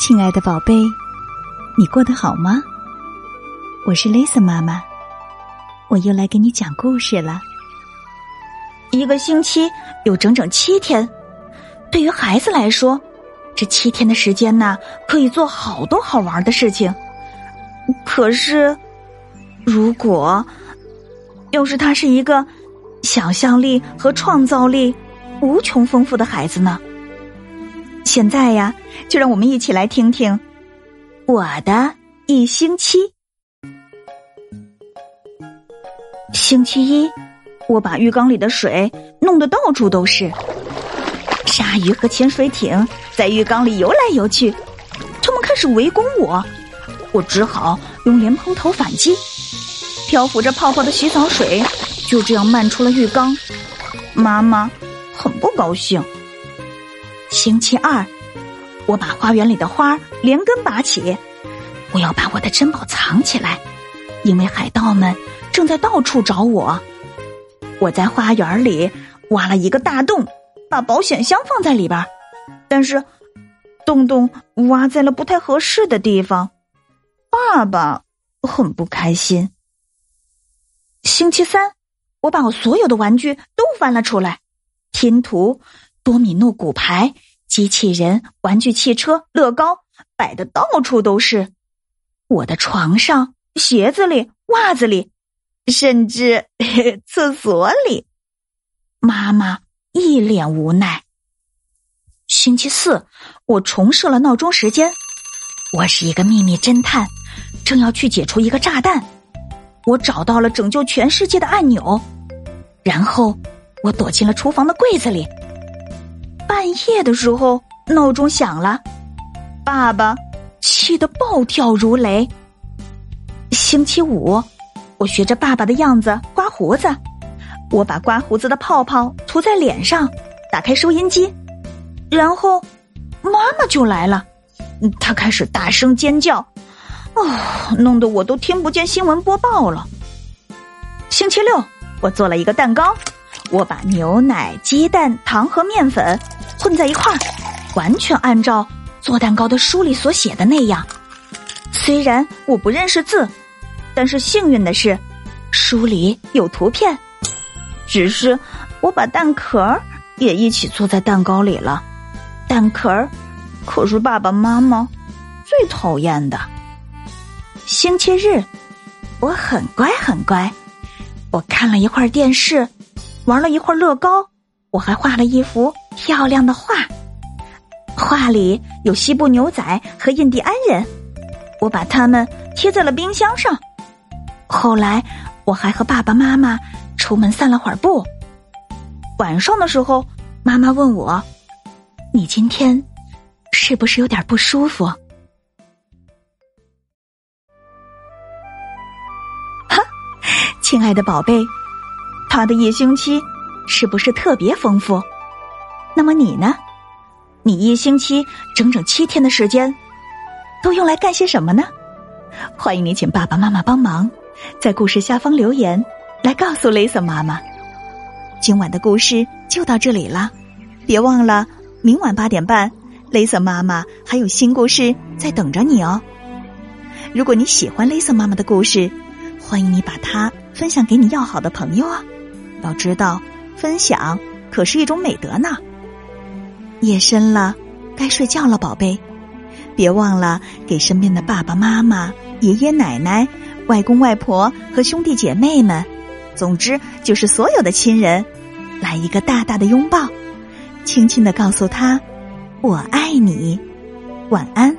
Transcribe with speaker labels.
Speaker 1: 亲爱的宝贝，你过得好吗？我是 Lisa 妈妈，我又来给你讲故事了。
Speaker 2: 一个星期有整整七天，对于孩子来说，这七天的时间呢，可以做好多好玩的事情。可是，如果要是他是一个想象力和创造力无穷丰富的孩子呢？现在呀，就让我们一起来听听我的一星期。星期一，我把浴缸里的水弄得到处都是，鲨鱼和潜水艇在浴缸里游来游去，他们开始围攻我，我只好用莲蓬头反击。漂浮着泡泡的洗澡水就这样漫出了浴缸，妈妈很不高兴。星期二，我把花园里的花连根拔起，我要把我的珍宝藏起来，因为海盗们正在到处找我。我在花园里挖了一个大洞，把保险箱放在里边，但是洞洞挖在了不太合适的地方，爸爸很不开心。星期三，我把我所有的玩具都翻了出来，拼图。多米诺骨牌、机器人、玩具汽车、乐高摆的到处都是。我的床上、鞋子里、袜子里，甚至 厕所里。妈妈一脸无奈。星期四，我重设了闹钟时间。我是一个秘密侦探，正要去解除一个炸弹。我找到了拯救全世界的按钮，然后我躲进了厨房的柜子里。半夜的时候，闹钟响了，爸爸气得暴跳如雷。星期五，我学着爸爸的样子刮胡子，我把刮胡子的泡泡涂在脸上，打开收音机，然后妈妈就来了，她开始大声尖叫，哦，弄得我都听不见新闻播报了。星期六，我做了一个蛋糕，我把牛奶、鸡蛋、糖和面粉。混在一块儿，完全按照做蛋糕的书里所写的那样。虽然我不认识字，但是幸运的是，书里有图片。只是我把蛋壳也一起做在蛋糕里了。蛋壳可是爸爸妈妈最讨厌的。星期日，我很乖很乖，我看了一会儿电视，玩了一会儿乐高，我还画了一幅。漂亮的画，画里有西部牛仔和印第安人，我把它们贴在了冰箱上。后来我还和爸爸妈妈出门散了会儿步。晚上的时候，妈妈问我：“你今天是不是有点不舒服？”哈，亲爱的宝贝，他的一星期是不是特别丰富？那么你呢？你一星期整整七天的时间，都用来干些什么呢？欢迎你请爸爸妈妈帮忙，在故事下方留言，来告诉雷森妈妈。今晚的故事就到这里了，别忘了明晚八点半，雷森妈妈还有新故事在等着你哦。如果你喜欢雷森妈妈的故事，欢迎你把它分享给你要好的朋友啊！要知道，分享可是一种美德呢。夜深了，该睡觉了，宝贝，别忘了给身边的爸爸妈妈、爷爷奶奶、外公外婆和兄弟姐妹们，总之就是所有的亲人，来一个大大的拥抱，轻轻的告诉他：“我爱你，晚安。”